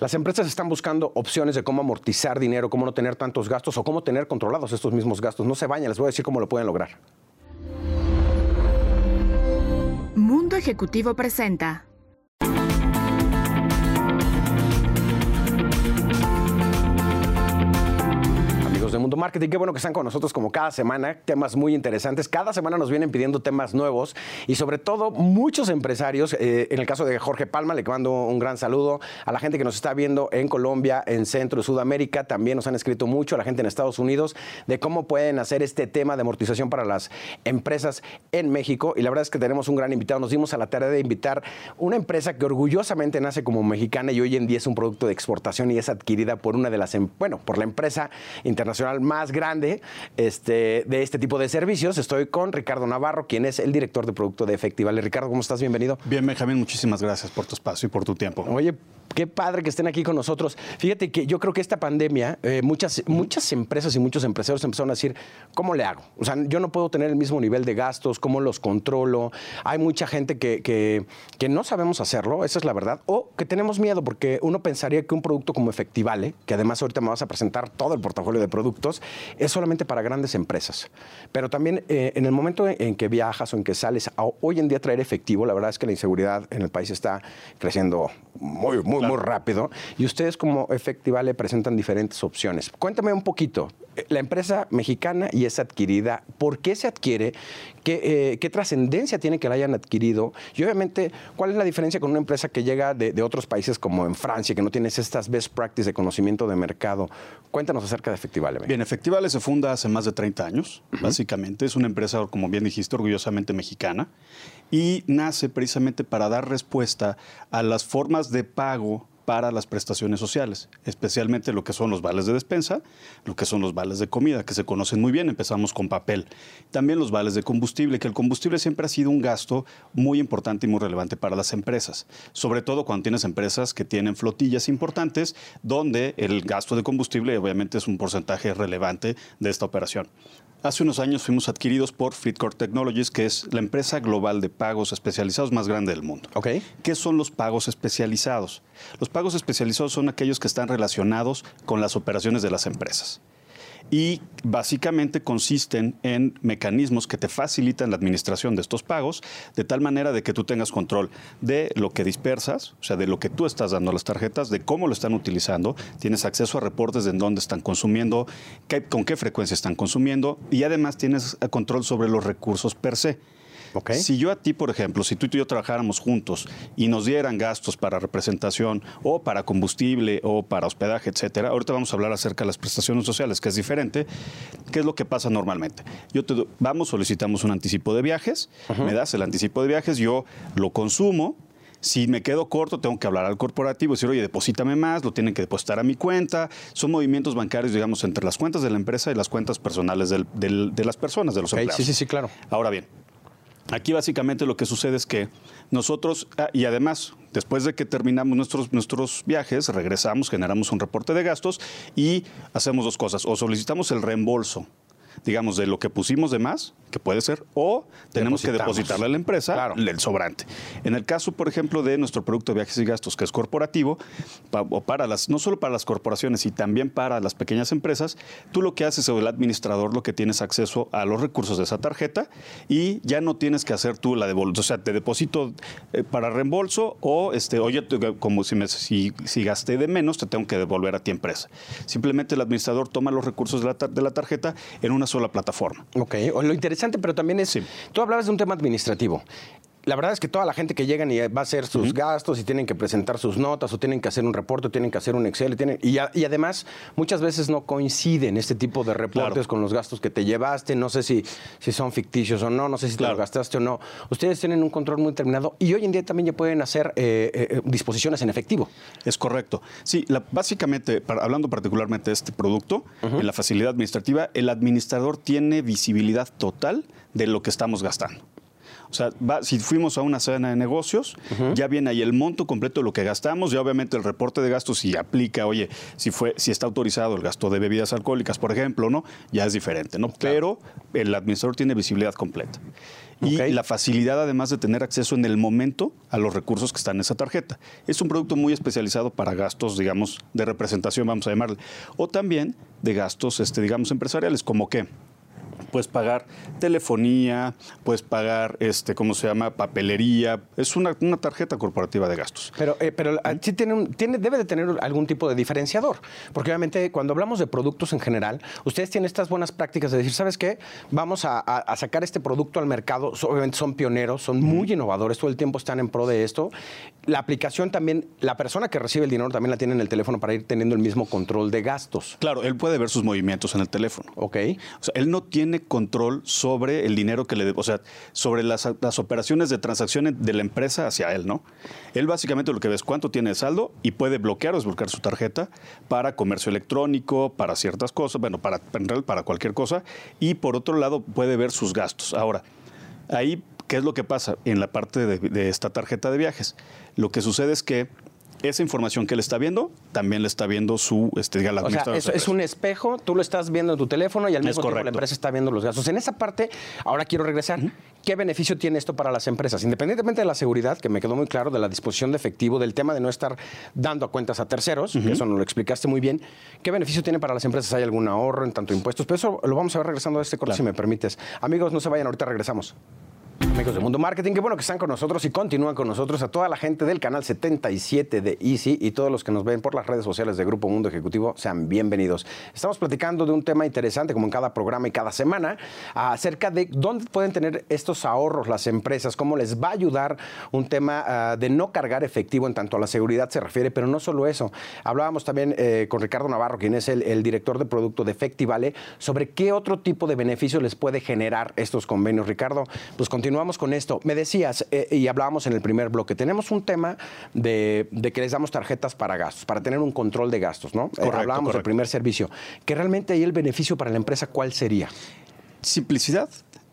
Las empresas están buscando opciones de cómo amortizar dinero, cómo no tener tantos gastos o cómo tener controlados estos mismos gastos. No se vayan, les voy a decir cómo lo pueden lograr. Mundo Ejecutivo presenta. Mundo Marketing. Qué bueno que están con nosotros como cada semana, temas muy interesantes. Cada semana nos vienen pidiendo temas nuevos y sobre todo muchos empresarios. Eh, en el caso de Jorge Palma, le mando un gran saludo a la gente que nos está viendo en Colombia, en Centro y Sudamérica. También nos han escrito mucho a la gente en Estados Unidos de cómo pueden hacer este tema de amortización para las empresas en México. Y la verdad es que tenemos un gran invitado. Nos dimos a la tarea de invitar una empresa que orgullosamente nace como mexicana y hoy en día es un producto de exportación y es adquirida por una de las, em, bueno, por la empresa internacional más grande este, de este tipo de servicios. Estoy con Ricardo Navarro, quien es el director de producto de Efectivale. Ricardo, ¿cómo estás? Bienvenido. Bien, Benjamín, muchísimas gracias por tu espacio y por tu tiempo. Oye, qué padre que estén aquí con nosotros. Fíjate que yo creo que esta pandemia, eh, muchas, muchas empresas y muchos empresarios empezaron a decir, ¿cómo le hago? O sea, yo no puedo tener el mismo nivel de gastos, ¿cómo los controlo? Hay mucha gente que, que, que no sabemos hacerlo, esa es la verdad, o que tenemos miedo porque uno pensaría que un producto como Efectivale, que además ahorita me vas a presentar todo el portafolio de productos, es solamente para grandes empresas. Pero también eh, en el momento en que viajas o en que sales, hoy en día traer efectivo, la verdad es que la inseguridad en el país está creciendo muy, muy, muy rápido. Y ustedes como Efectivale presentan diferentes opciones. Cuéntame un poquito, la empresa mexicana y es adquirida, ¿por qué se adquiere? ¿Qué, eh, qué trascendencia tiene que la hayan adquirido? Y obviamente, ¿cuál es la diferencia con una empresa que llega de, otros países como en Francia, que no tienes estas best practices de conocimiento de mercado? Cuéntanos acerca de Efectivale. Bien, Efectivale se funda hace más de 30 años, básicamente. Es una empresa, como bien dijiste, orgullosamente mexicana y nace precisamente para dar respuesta a las formas de pago para las prestaciones sociales, especialmente lo que son los vales de despensa, lo que son los vales de comida, que se conocen muy bien, empezamos con papel. También los vales de combustible, que el combustible siempre ha sido un gasto muy importante y muy relevante para las empresas, sobre todo cuando tienes empresas que tienen flotillas importantes, donde el gasto de combustible obviamente es un porcentaje relevante de esta operación. Hace unos años fuimos adquiridos por Fleetcore Technologies, que es la empresa global de pagos especializados más grande del mundo. Okay. ¿Qué son los pagos especializados? Los pagos especializados son aquellos que están relacionados con las operaciones de las empresas y básicamente consisten en mecanismos que te facilitan la administración de estos pagos de tal manera de que tú tengas control de lo que dispersas, o sea, de lo que tú estás dando a las tarjetas, de cómo lo están utilizando, tienes acceso a reportes de en dónde están consumiendo, con qué frecuencia están consumiendo y además tienes control sobre los recursos per se. Si yo a ti, por ejemplo, si tú y yo trabajáramos juntos y nos dieran gastos para representación o para combustible o para hospedaje, etcétera, ahorita vamos a hablar acerca de las prestaciones sociales, que es diferente. ¿Qué es lo que pasa normalmente? Yo te vamos, solicitamos un anticipo de viajes, me das el anticipo de viajes, yo lo consumo, si me quedo corto, tengo que hablar al corporativo y decir, oye, deposítame más, lo tienen que depositar a mi cuenta. Son movimientos bancarios, digamos, entre las cuentas de la empresa y las cuentas personales de las personas, de los empleados. Sí, sí, sí, claro. Ahora bien, Aquí básicamente lo que sucede es que nosotros, ah, y además, después de que terminamos nuestros, nuestros viajes, regresamos, generamos un reporte de gastos y hacemos dos cosas. O solicitamos el reembolso digamos, de lo que pusimos de más, que puede ser, o tenemos que depositarle a la empresa el sobrante. En el caso, por ejemplo, de nuestro producto de viajes y gastos, que es corporativo, o para las, no solo para las corporaciones y también para las pequeñas empresas, tú lo que haces o el administrador lo que tienes acceso a los recursos de esa tarjeta y ya no tienes que hacer tú la devolución, o sea, te deposito eh, para reembolso o, este, oye, como si, me, si, gasté de menos, te tengo que devolver a ti empresa. Simplemente el administrador toma los recursos de la, de la tarjeta en una sola plataforma. Ok, lo interesante, pero también es, tú hablabas de un tema administrativo la verdad es que toda la gente que llega y va a hacer sus gastos y tienen que presentar sus notas o tienen que hacer un reporte, o tienen que hacer un Excel, tienen, y, además muchas veces no coinciden este tipo de reportes con los gastos que te llevaste, no sé si, si son ficticios o no, no sé si te los gastaste o no. Ustedes tienen un control muy determinado y hoy en día también ya pueden hacer eh, eh, disposiciones en efectivo. Es correcto. Sí, básicamente, hablando particularmente de este producto, en la facilidad administrativa, el administrador tiene visibilidad total de lo que estamos gastando. O sea, si fuimos a una cena de negocios, ya viene ahí el monto completo de lo que gastamos, ya obviamente el reporte de gastos si aplica, oye, si fue, si está autorizado el gasto de bebidas alcohólicas, por ejemplo, ¿no? Ya es diferente, ¿no? Pero el administrador tiene visibilidad completa. Y la facilidad además de tener acceso en el momento a los recursos que están en esa tarjeta. Es un producto muy especializado para gastos, digamos, de representación, vamos a llamarle, o también de gastos, este, digamos, empresariales, como que puedes pagar telefonía, puedes pagar, este, ¿cómo se llama? Papelería. Es una, tarjeta corporativa de gastos. Pero, eh, pero ah, sí tiene, tiene, debe de tener algún tipo de diferenciador. Porque obviamente cuando hablamos de productos en general, ustedes tienen estas buenas prácticas de decir, ¿sabes qué? Vamos a, sacar este producto al mercado. Obviamente son pioneros, son muy innovadores, todo el tiempo están en pro de esto. La aplicación también, la persona que recibe el dinero también la tiene en el teléfono para ir teniendo el mismo control de gastos. Claro, él puede ver sus movimientos en el teléfono. Ok. O sea, él no tiene control sobre el dinero que le, o sea, sobre las, operaciones de transacciones de la empresa hacia él, ¿no? Él básicamente lo que ve es cuánto tiene de saldo y puede bloquear o desbloquear su tarjeta para comercio electrónico, para ciertas cosas, bueno, para, cualquier cosa, y por otro lado puede ver sus gastos. Ahora, ahí, ¿qué es lo que pasa en la parte de esta tarjeta de viajes? Lo que sucede es que esa información que él está viendo, también le está viendo su, este, la O sea, es, un espejo, tú lo estás viendo en tu teléfono y al mismo tiempo la empresa está viendo los gastos. En esa parte, ahora quiero regresar. ¿Qué beneficio tiene esto para las empresas? Independientemente de la seguridad, que me quedó muy claro, de la disposición de efectivo, del tema de no estar dando a cuentas a terceros, que eso nos lo explicaste muy bien. ¿Qué beneficio tiene para las empresas? ¿Hay algún ahorro en tanto impuestos? Pero eso lo vamos a ver regresando a este corte, si me permites. Amigos, no se vayan, ahorita regresamos. Amigos de Mundo Marketing, qué bueno que están con nosotros y continúan con nosotros a toda la gente del canal 77 de Easy y todos los que nos ven por las redes sociales de Grupo Mundo Ejecutivo, sean bienvenidos. Estamos platicando de un tema interesante, como en cada programa y cada semana, acerca de dónde pueden tener estos ahorros las empresas, cómo les va a ayudar un tema ah, de no cargar efectivo en tanto a la seguridad se refiere, pero no solo eso. Hablábamos también eh, con Ricardo Navarro, quien es el, director de producto de Efectivale, sobre qué otro tipo de beneficio les puede generar estos convenios. Ricardo, pues con continuamos con esto. Me decías, eh, y hablábamos en el primer bloque, tenemos un tema de, que les damos tarjetas para gastos, para tener un control de gastos, ¿no? Eh, hablábamos del primer servicio. Que realmente ahí el beneficio para la empresa, ¿cuál sería? Simplicidad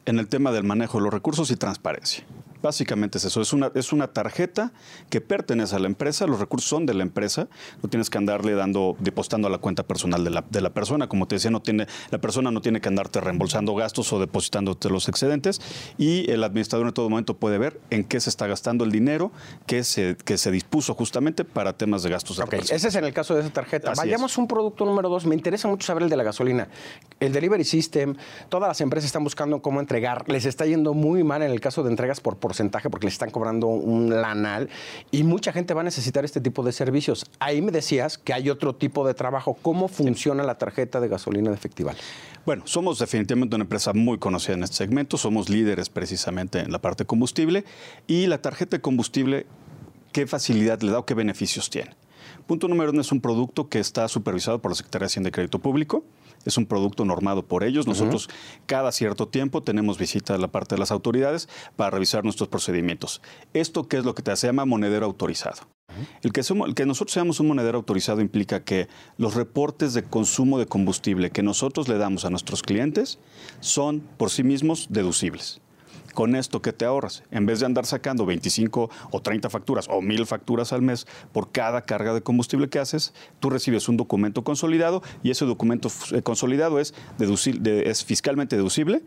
en el tema del manejo de los recursos y transparencia. Básicamente es eso, es una, es una tarjeta que pertenece a la empresa, los recursos son de la empresa, no tienes que andarle dando, depositando a la cuenta personal de la, de la persona, como te decía, no tiene, la persona no tiene que andarte reembolsando gastos o depositándote los excedentes y el administrador en todo momento puede ver en qué se está gastando el dinero que se, que se dispuso justamente para temas de gastos. De ese es en el caso de esa tarjeta. Vayamos a un producto número dos, me interesa mucho saber el de la gasolina. El delivery system, todas las empresas están buscando cómo entregar, les está yendo muy mal en el caso de entregas por, por porcentaje porque les están cobrando un lanal y mucha gente va a necesitar este tipo de servicios. Ahí me decías que hay otro tipo de trabajo. ¿Cómo funciona la tarjeta de gasolina de Efectival? Bueno, somos definitivamente una empresa muy conocida en este segmento, somos líderes precisamente en la parte de combustible y la tarjeta de combustible, ¿qué facilidad le da o qué beneficios tiene? Punto número uno es un producto que está supervisado por la Secretaría de Hacienda y Crédito Público es un producto normado por ellos. Nosotros cada cierto tiempo tenemos visita de la parte de las autoridades para revisar nuestros procedimientos. ¿Esto qué es lo que te se llama monedero autorizado? El que, somos, el que, nosotros seamos un monedero autorizado implica que los reportes de consumo de combustible que nosotros le damos a nuestros clientes son por sí mismos deducibles con esto que te ahorras, en vez de andar sacando 25 o 30 facturas o 1000 facturas al mes por cada carga de combustible que haces, tú recibes un documento consolidado y ese documento eh, consolidado es, es fiscalmente deducible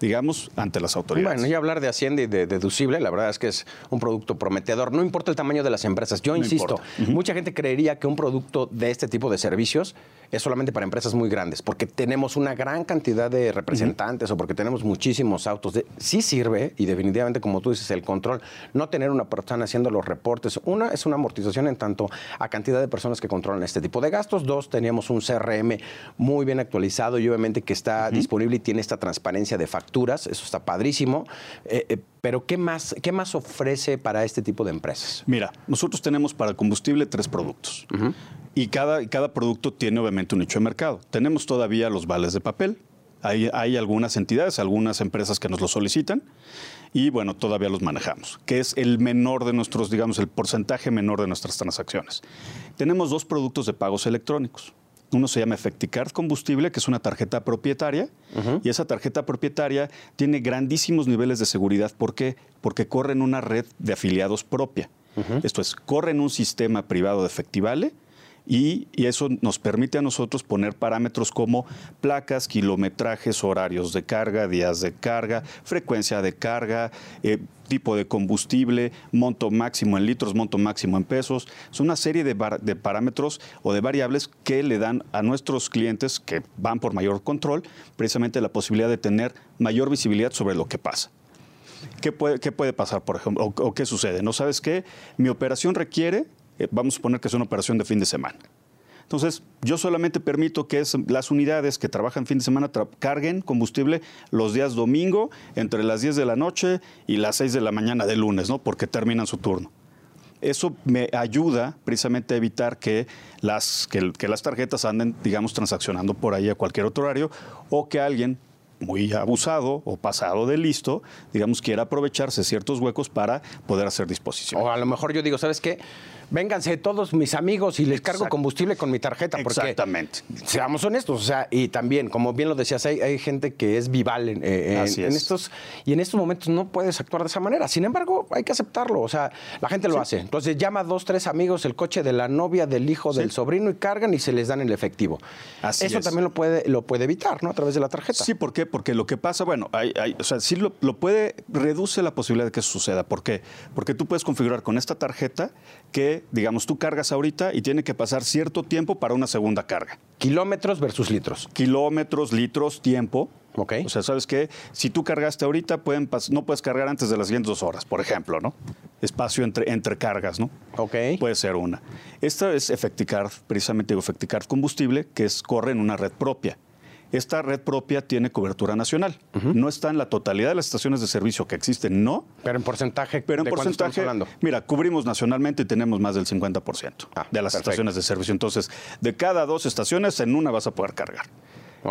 digamos, ante las autoridades. Bueno, y hablar de Hacienda y de deducible, la verdad es que es un producto prometedor. No importa el tamaño de las empresas. Yo insisto, mucha gente creería que un producto de este tipo de servicios es solamente para empresas muy grandes, porque tenemos una gran cantidad de representantes o porque tenemos muchísimos autos. sí sirve, y definitivamente, como tú dices, el control, no tener una persona haciendo los reportes. Una, es una amortización en tanto a cantidad de personas que controlan este tipo de gastos. Dos, teníamos un CRM muy bien actualizado y obviamente que está disponible y tiene esta transparencia de facturas. Eso está padrísimo. Eh, eh, pero ¿qué más, ¿qué más ofrece para este tipo de empresas? Mira, nosotros tenemos para combustible tres productos. Y cada, cada producto tiene obviamente un nicho de mercado. Tenemos todavía los vales de papel. Hay, hay algunas entidades, algunas empresas que nos lo solicitan y bueno, todavía los manejamos, que es el menor de nuestros, digamos, el porcentaje menor de nuestras transacciones. Tenemos dos productos de pagos electrónicos uno se llama Efecticard Combustible, que es una tarjeta propietaria, y esa tarjeta propietaria tiene grandísimos niveles de seguridad. ¿Por qué? Porque corre en una red de afiliados propia. Esto es, corre en un sistema privado de Efectivale, y, eso nos permite a nosotros poner parámetros como placas, kilometrajes, horarios de carga, días de carga, frecuencia de carga, eh, tipo de combustible, monto máximo en litros, monto máximo en pesos. Es una serie de, parámetros o de variables que le dan a nuestros clientes que van por mayor control precisamente la posibilidad de tener mayor visibilidad sobre lo que pasa. ¿Qué puede, qué puede pasar, por ejemplo? O, o, qué sucede? ¿No sabes qué? Mi operación requiere eh, vamos a suponer que es una operación de fin de semana. Entonces, yo solamente permito que las unidades que trabajan fin de semana carguen combustible los días domingo entre las 10 de la noche y las 6 de la mañana del lunes, ¿no? Porque terminan su turno. Eso me ayuda precisamente a evitar que las, que las tarjetas anden, digamos, transaccionando por ahí a cualquier otro horario o que alguien muy abusado o pasado de listo, digamos, quiera aprovecharse ciertos huecos para poder hacer disposición. O a lo mejor yo digo, ¿sabes qué? Vénganse todos mis amigos y les cargo combustible con mi tarjeta. Porque, Exactamente. Seamos honestos, o sea, y también, como bien lo decías, hay, gente que es vival en, estos, y en estos momentos no puedes actuar de esa manera. Sin embargo, hay que aceptarlo, o sea, la gente lo hace. Entonces llama a dos, tres amigos el coche de la novia, del hijo, del sobrino y cargan y se les dan el efectivo. Así Eso también lo puede, lo puede evitar, ¿no? A través de la tarjeta. Sí, ¿por qué? Porque lo que pasa, bueno, hay, o sea, sí lo, lo puede, reduce la posibilidad de que eso suceda. ¿Por qué? Porque tú puedes configurar con esta tarjeta que, digamos, tú cargas ahorita y tiene que pasar cierto tiempo para una segunda carga. Kilómetros versus litros. Kilómetros, litros, tiempo. Ok. O sea, ¿sabes qué? Si tú cargaste ahorita, pueden no puedes cargar antes de las siguientes dos horas, por ejemplo, ¿no? Espacio entre, entre cargas, ¿no? Ok. Puede ser una. Esta es Efecticard, precisamente Efecticard Combustible, que es, corre en una red propia. Esta red propia tiene cobertura nacional. No está en la totalidad de las estaciones de servicio que existen, no. Pero en porcentaje. Pero en porcentaje. Mira, cubrimos nacionalmente y tenemos más del 50% ah, de las estaciones de servicio. Entonces, de cada dos estaciones, en una vas a poder cargar.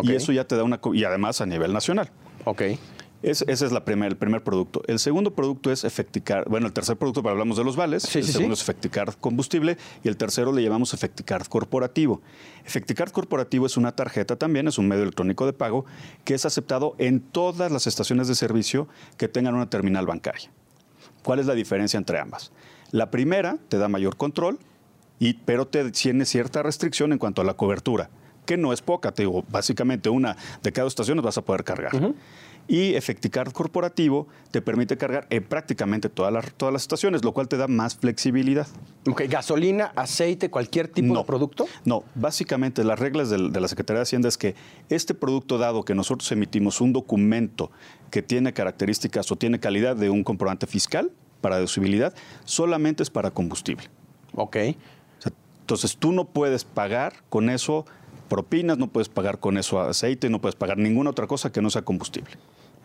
Y eso ya te da una. Y además a nivel nacional. Ok ese es la el primer producto. El segundo producto es Efecticar. Bueno, el tercer producto, pero hablamos de los vales. el segundo es Efecticar combustible y el tercero le llamamos Efecticar corporativo. Efecticar corporativo es una tarjeta también, es un medio electrónico de pago que es aceptado en todas las estaciones de servicio que tengan una terminal bancaria. ¿Cuál es la diferencia entre ambas? La primera te da mayor control, y, pero te tiene cierta restricción en cuanto a la cobertura, que no es poca, te digo, básicamente una de cada estación vas a poder cargar. Y Efecticard corporativo te permite cargar en prácticamente todas las, todas las estaciones, lo cual te da más flexibilidad. ¿Gasolina, aceite, cualquier tipo de producto? No, básicamente las reglas de, la Secretaría de Hacienda es que este producto dado que nosotros emitimos un documento que tiene características o tiene calidad de un comprobante fiscal para deducibilidad, solamente es para combustible. Ok. entonces tú no puedes pagar con eso propinas, no puedes pagar con eso aceite, no puedes pagar ninguna otra cosa que no sea combustible.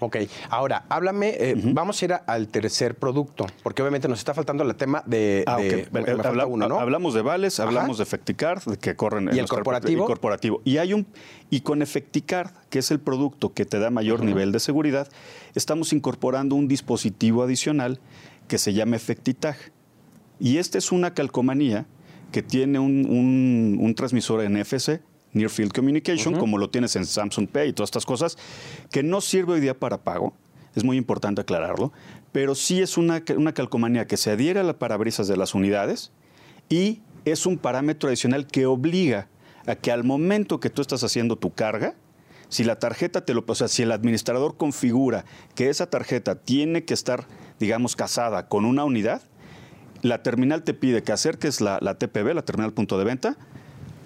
Ok, ahora háblame, eh, vamos a ir al tercer producto, porque obviamente nos está faltando el tema de... Ah, eh, hablamos de vales, hablamos de Efecticard, que corren ¿Y el corporativo? Y corporativo. Y, hay un, y con Efecticard, que es el producto que te da mayor nivel de seguridad, estamos incorporando un dispositivo adicional que se llama Efectitag. Y esta es una calcomanía que tiene un, un transmisor NFC Near Field Communication, como lo tienes en Samsung Pay y todas estas cosas, que no sirve hoy día para pago, es muy importante aclararlo, pero sí es una, una calcomanía que se adhiere a las parabrisas de las unidades y es un parámetro adicional que obliga a que al momento que tú estás haciendo tu carga, si la tarjeta te lo, o sea, si el administrador configura que esa tarjeta tiene que estar, digamos, casada con una unidad, la terminal te pide que acerques la, la TPV, la terminal punto de venta,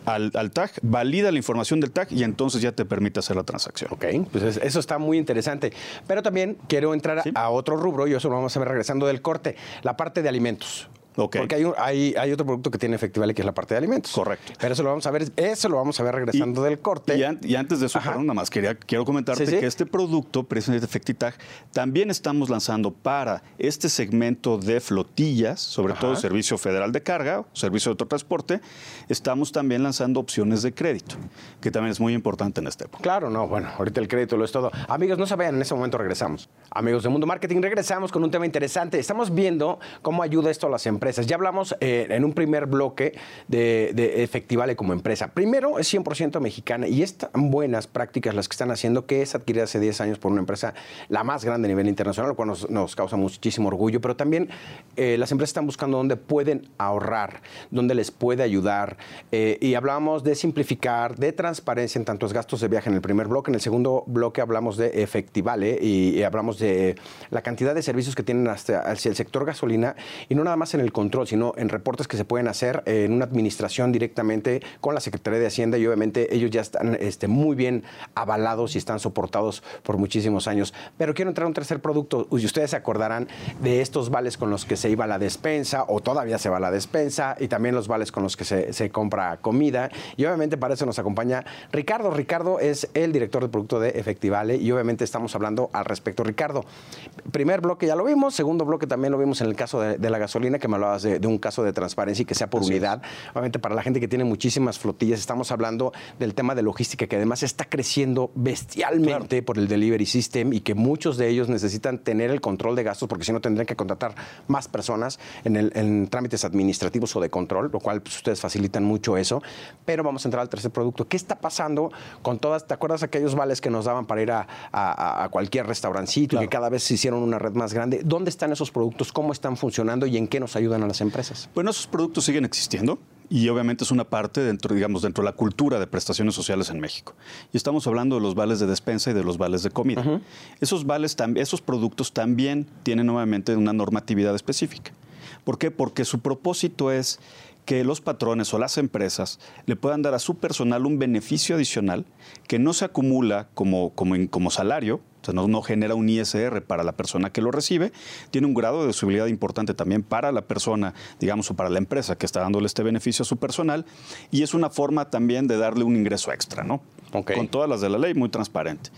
al, tag, valida la información del tag y entonces ya te permite hacer la transacción. Ok, pues eso está muy interesante. Pero también quiero entrar a otro rubro y eso lo vamos a ver regresando del corte, la parte de alimentos. Porque hay, hay, otro producto que tiene efectivamente que es la parte de alimentos. Correcto. Pero eso lo vamos a ver, eso lo vamos a ver regresando del corte. Y, antes de eso, nada más quería, quiero comentarte que este producto, precisamente Efectitag, también estamos lanzando para este segmento de flotillas, sobre todo servicio federal de carga, servicio de autotransporte, estamos también lanzando opciones de crédito, que también es muy importante en este época. Claro, no, bueno, ahorita el crédito lo es todo. Amigos, no se vayan, en ese momento regresamos. Amigos de Mundo Marketing, regresamos con un tema interesante. Estamos viendo cómo ayuda esto a las empresas Ya hablamos eh, en un primer bloque de, Efectivale como empresa. Primero, es 100% mexicana y están buenas prácticas las que están haciendo, que es adquirida hace 10 años por una empresa la más grande a nivel internacional, lo cual nos, causa muchísimo orgullo, pero también eh, las empresas están buscando dónde pueden ahorrar, dónde les puede ayudar. eh, y hablamos de simplificar, de transparencia en tantos gastos de viaje en el primer bloque. En el segundo bloque hablamos de Efectivale y, hablamos de la cantidad de servicios que tienen hacia el sector gasolina y no nada más en el control, sino en reportes que se pueden hacer eh, en una administración directamente con la Secretaría de Hacienda y obviamente ellos ya están este, muy bien avalados y están soportados por muchísimos años. Pero quiero entrar a un tercer producto. Y ustedes se acordarán de estos vales con los que se iba a la despensa o todavía se va a la despensa y también los vales con los que se, compra comida. Y obviamente para eso nos acompaña Ricardo. Ricardo es el director de producto de Efectivale y obviamente estamos hablando al respecto. Ricardo, primer bloque ya lo vimos, segundo bloque también lo vimos en el caso de, de la gasolina, que me hablabas de, de un caso de transparencia y que sea por Así es. unidad. Obviamente para la gente que tiene muchísimas flotillas, estamos hablando del tema de logística que además está creciendo bestialmente por el delivery system y que muchos de ellos necesitan tener el control de gastos porque si no tendrían que contratar más personas en, el- en trámites administrativos o de control, lo cual pues, ustedes facilitan mucho eso. Pero vamos a entrar al tercer producto. ¿Qué está pasando con todas, te acuerdas aquellos vales que nos daban para ir a, a- a cualquier restaurancito y que cada vez se hicieron una red más grande? ¿Dónde están esos productos? ¿Cómo están funcionando y en qué nos ayudan a las empresas? Bueno, esos productos siguen existiendo y obviamente es una parte dentro, digamos, dentro de la cultura de prestaciones sociales en México. Y estamos hablando de los vales de despensa y de los vales de comida. Esos vales, esos productos también tienen nuevamente una normatividad específica. ¿Por qué? Porque su propósito es que los patrones o las empresas le puedan dar a su personal un beneficio adicional que no se acumula como, como, como salario, o sea, no, no genera un ISR para la persona que lo recibe, tiene un grado de deducibilidad importante también para la persona, digamos, o para la empresa que está dándole este beneficio a su personal, y es una forma también de darle un ingreso extra, ¿no? Con todas las de la ley, muy transparente.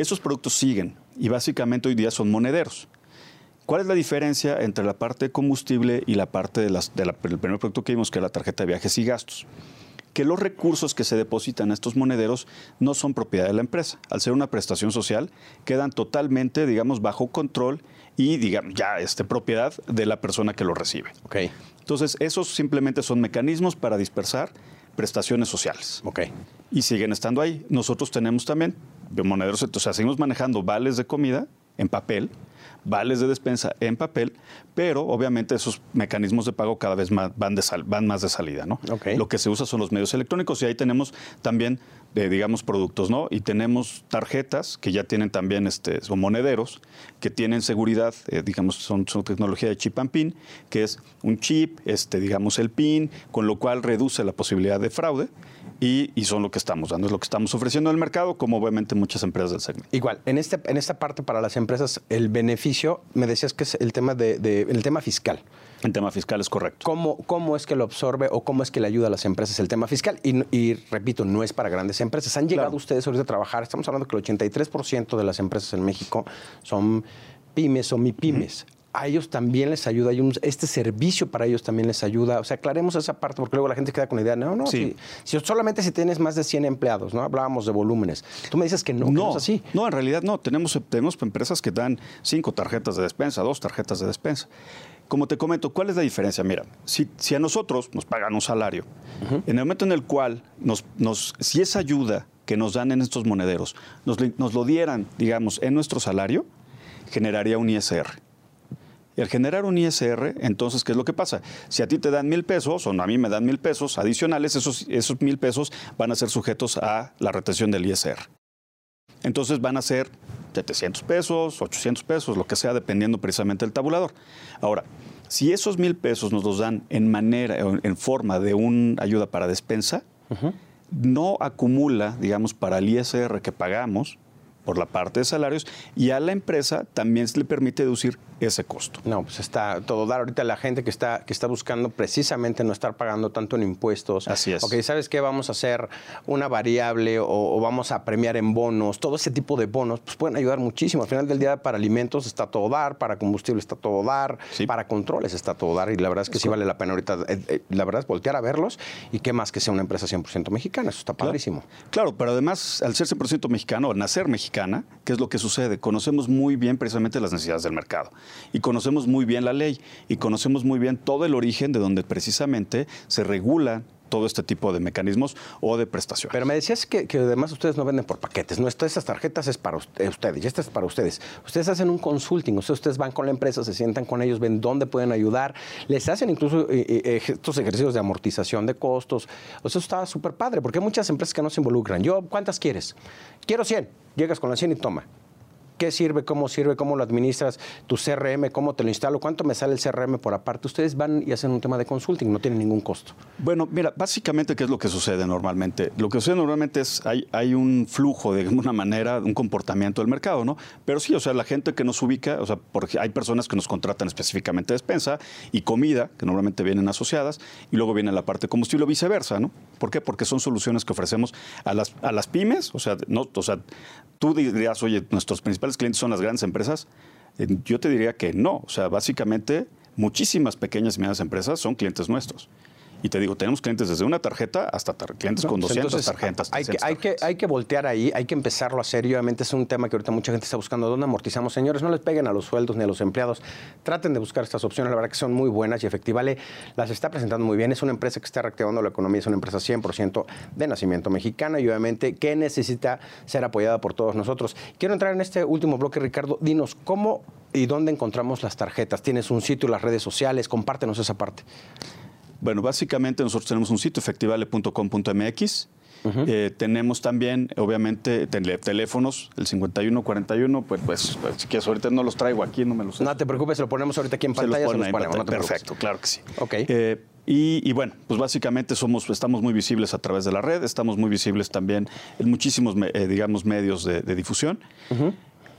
Esos productos siguen y básicamente hoy día son monederos. ¿Cuál es la diferencia entre la parte de combustible y la parte de las- de la- del primer producto que vimos, que es la tarjeta de viajes y gastos? Que los recursos que se depositan en estos monederos no son propiedad de la empresa. Al ser una prestación social, quedan totalmente, digamos, bajo control y, digamos, ya este, propiedad de la persona que lo recibe. Ok, Entonces, esos simplemente son mecanismos para dispersar prestaciones sociales ok. y siguen estando ahí. Nosotros tenemos también de monederos, o sea, seguimos manejando vales de comida en papel, vales de despensa en papel, pero obviamente esos mecanismos de pago cada vez más van, de sal- van más de salida, ¿no? Lo que se usa son los medios electrónicos y ahí tenemos también, eh, digamos, productos, ¿no? Y tenemos tarjetas que ya tienen también, este, son monederos, que tienen seguridad, eh, digamos, son, son tecnología de chip and pin, que es un chip, este, digamos, el pin, con lo cual reduce la posibilidad de fraude y, y son lo que estamos dando, es lo que estamos ofreciendo en el mercado, como obviamente muchas empresas del segmento. Igual, en, este, en esta parte para las empresas, el beneficio, me decías que es el tema, de, de- el tema fiscal. En tema fiscal es correcto. ¿Cómo, ¿Cómo es que lo absorbe o cómo es que le ayuda a las empresas el tema fiscal? Y, y repito, no es para grandes empresas. Han llegado Claro. ustedes ahorita a trabajar, estamos hablando que el 83% de las empresas en México son pymes o mipymes. A ellos también les ayuda, hay un- este servicio para ellos también les ayuda. O sea, aclaremos esa parte porque luego la gente queda con la idea, no, no, Sí. si, si solamente si tienes más de 100 empleados, ¿no? Hablábamos de volúmenes. Tú me dices que no, que no es así. No, en realidad no. Tenemos, tenemos empresas que dan cinco tarjetas de despensa, dos tarjetas de despensa. Como te comento, ¿cuál es la diferencia? Mira, si, si a nosotros nos pagan un salario, en el momento en el cual nos, nos, si esa ayuda que nos dan en estos monederos nos, nos lo dieran, digamos, en nuestro salario, generaría un ISR. Al generar un ISR, entonces, ¿qué es lo que pasa? Si a ti te dan mil pesos, o a mí me dan mil pesos adicionales, esos, esos mil pesos van a ser sujetos a la retención del ISR. Entonces van a ser 700 pesos, 800 pesos, lo que sea, dependiendo precisamente del tabulador. Ahora, si esos mil pesos nos los dan en manera, en forma de una ayuda para despensa, no acumula, digamos, para el ISR que pagamos por la parte de salarios y a la empresa también se le permite deducir ese costo. No, pues está todo dar ahorita la gente que está, que está buscando precisamente no estar pagando tanto en impuestos. Así es. Ok, ¿sabes qué? Vamos a hacer una variable o, o vamos a premiar en bonos. Todo ese tipo de bonos pues pueden ayudar muchísimo. Al final del día para alimentos está todo dar, para combustible está todo dar, Sí. para controles está todo dar y la verdad es que sí vale la pena ahorita, eh, eh, la verdad es voltear a verlos y qué más que sea una empresa 100% mexicana. Eso está padrísimo. Claro, pero además, al ser 100% mexicano, al nacer mexicano, mexicana, ¿qué es lo que sucede? Conocemos muy bien precisamente las necesidades del mercado y conocemos muy bien la ley y conocemos muy bien todo el origen de donde precisamente se regula todo este tipo de mecanismos o de prestaciones. Pero me decías que, además ustedes no venden por paquetes, ¿no? Estas tarjetas es para eh, ustedes y estas es para ustedes. Ustedes hacen un consulting, ustedes van con la empresa, se sientan con ellos, ven dónde pueden ayudar, les hacen incluso eh, eh, estos ejercicios de amortización de costos. O sea, eso está súper padre, porque hay muchas empresas que no se involucran. Yo, ¿cuántas quieres? Quiero 100. Llegas con las 100 y toma qué sirve, cómo sirve, cómo lo administras, tu CRM, cómo te lo instalo, cuánto me sale el CRM por aparte. Ustedes van y hacen un tema de consulting, no tiene ningún costo. Bueno, mira, básicamente, ¿qué es lo que sucede normalmente? Lo que sucede normalmente es, hay, hay un flujo de alguna manera, un comportamiento del mercado, ¿no? Pero sí, o sea, la gente que nos ubica, o sea, porque hay personas que nos contratan específicamente despensa y comida, que normalmente vienen asociadas, y luego viene la parte de combustible o viceversa, ¿no? ¿Por qué? Porque son soluciones que ofrecemos a las, a las pymes, o sea, no, o sea, tú dirías, oye, nuestros principales clientes son las grandes empresas. Eh, yo te diría que no. O sea, básicamente muchísimas pequeñas y medianas empresas son clientes nuestros. Y te digo, tenemos clientes desde una tarjeta hasta clientes con 200 pues tarjetas. Hay que, hay, que, hay que voltear ahí, hay que empezarlo a hacer. obviamente es un tema que ahorita mucha gente está buscando. ¿Dónde amortizamos? Señores, no les peguen a los sueldos ni a los empleados. Traten de buscar estas opciones. La verdad que son muy buenas y Efectivale las está presentando muy bien. Es una empresa que está reactivando la economía. Es una empresa 100% de nacimiento mexicana y obviamente que necesita ser apoyada por todos nosotros. Quiero entrar en este último bloque, Ricardo. Dinos, ¿cómo y dónde encontramos las tarjetas? ¿Tienes un sitio, las redes sociales? Compártenos esa parte. Bueno, básicamente nosotros tenemos un sitio, efectivale.com.mx. Eh, tenemos también, obviamente, teléfonos, el 5141, pues, pues, pues, si quieres, ahorita no los traigo aquí, no me los... No te preocupes, lo ponemos ahorita aquí en pantalla, se los, ponemos, Perfecto, claro que sí. Ok. Eh, y, bueno, pues básicamente somos, estamos muy visibles a través de la red, estamos muy visibles también en muchísimos, eh, digamos, medios de, difusión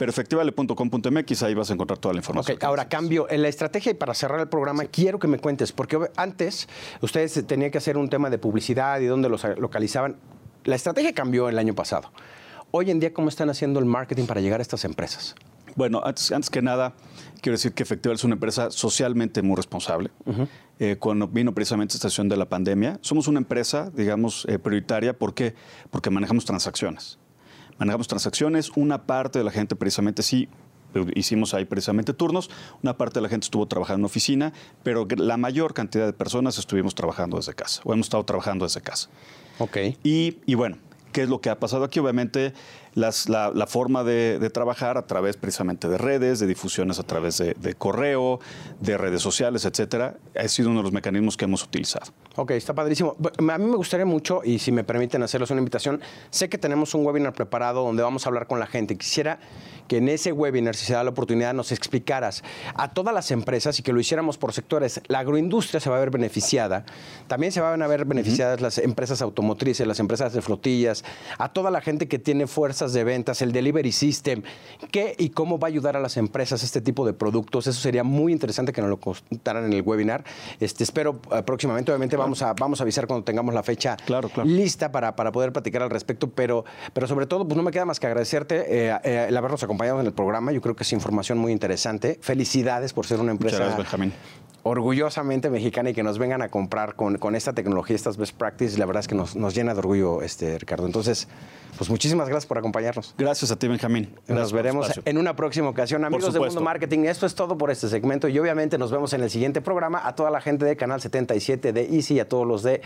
pero efectivale.com.mx, ahí vas a encontrar toda la información. Ok, ahora cambio. En la estrategia y para cerrar el programa, quiero que me cuentes, porque antes ustedes tenían que hacer un tema de publicidad y dónde los localizaban. La estrategia cambió el año pasado. Hoy en día, ¿cómo están haciendo el marketing para llegar a estas empresas? Bueno, antes, que nada, quiero decir que Efectival es una empresa socialmente muy responsable. Eh, cuando vino precisamente esta situación de la pandemia, somos una empresa, digamos, eh, prioritaria. ¿Por qué? Porque manejamos transacciones manejamos transacciones, una parte de la gente precisamente sí hicimos ahí precisamente turnos. Una parte de la gente estuvo trabajando en oficina, pero la mayor cantidad de personas estuvimos trabajando desde casa, o hemos estado trabajando desde casa. Ok. Y, y bueno, ¿qué es lo que ha pasado aquí? Obviamente la, forma de, trabajar a través precisamente de redes, de difusiones a través de, correo, de redes sociales, etcétera, ha sido uno de los mecanismos que hemos utilizado. Ok, está padrísimo. A mí me gustaría mucho, y si me permiten hacerles una invitación, sé que tenemos un webinar preparado donde vamos a hablar con la gente. Quisiera que en ese webinar, si se da la oportunidad, nos explicaras a todas las empresas y que lo hiciéramos por sectores. La agroindustria se va a ver beneficiada, también se van a ver beneficiadas las empresas automotrices, las empresas de flotillas, a toda la gente que tiene de ventas, el delivery system, qué y cómo va a ayudar a las empresas este tipo de productos. Eso sería muy interesante que nos lo contaran en el webinar. Este, espero eh, próximamente, obviamente vamos, a, vamos a avisar cuando tengamos la fecha lista para, para poder platicar al respecto, pero, pero sobre todo, pues no me queda más que agradecerte eh, eh, el habernos acompañado en el programa. Yo creo que es información muy interesante. Felicidades por ser una empresa orgullosamente mexicana y que nos vengan a comprar con, con esta tecnología, estas best practices. La verdad es que nos, nos, llena de orgullo, este, Ricardo. Entonces, pues muchísimas gracias por acompañarnos. Gracias a ti, Benjamín. nos veremos en una próxima ocasión. Amigos de Mundo Marketing, esto es todo por este segmento y obviamente nos vemos en el siguiente programa. A toda la gente de Canal 77 de Easy y a todos los de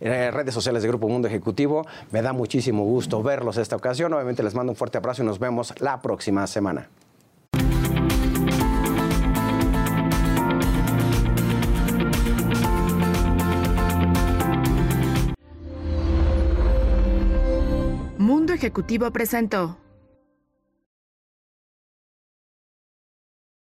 eh, redes sociales de Grupo Mundo Ejecutivo. Me da muchísimo gusto verlos esta ocasión. Obviamente les mando un fuerte abrazo y nos vemos la próxima semana. Ejecutivo presentó.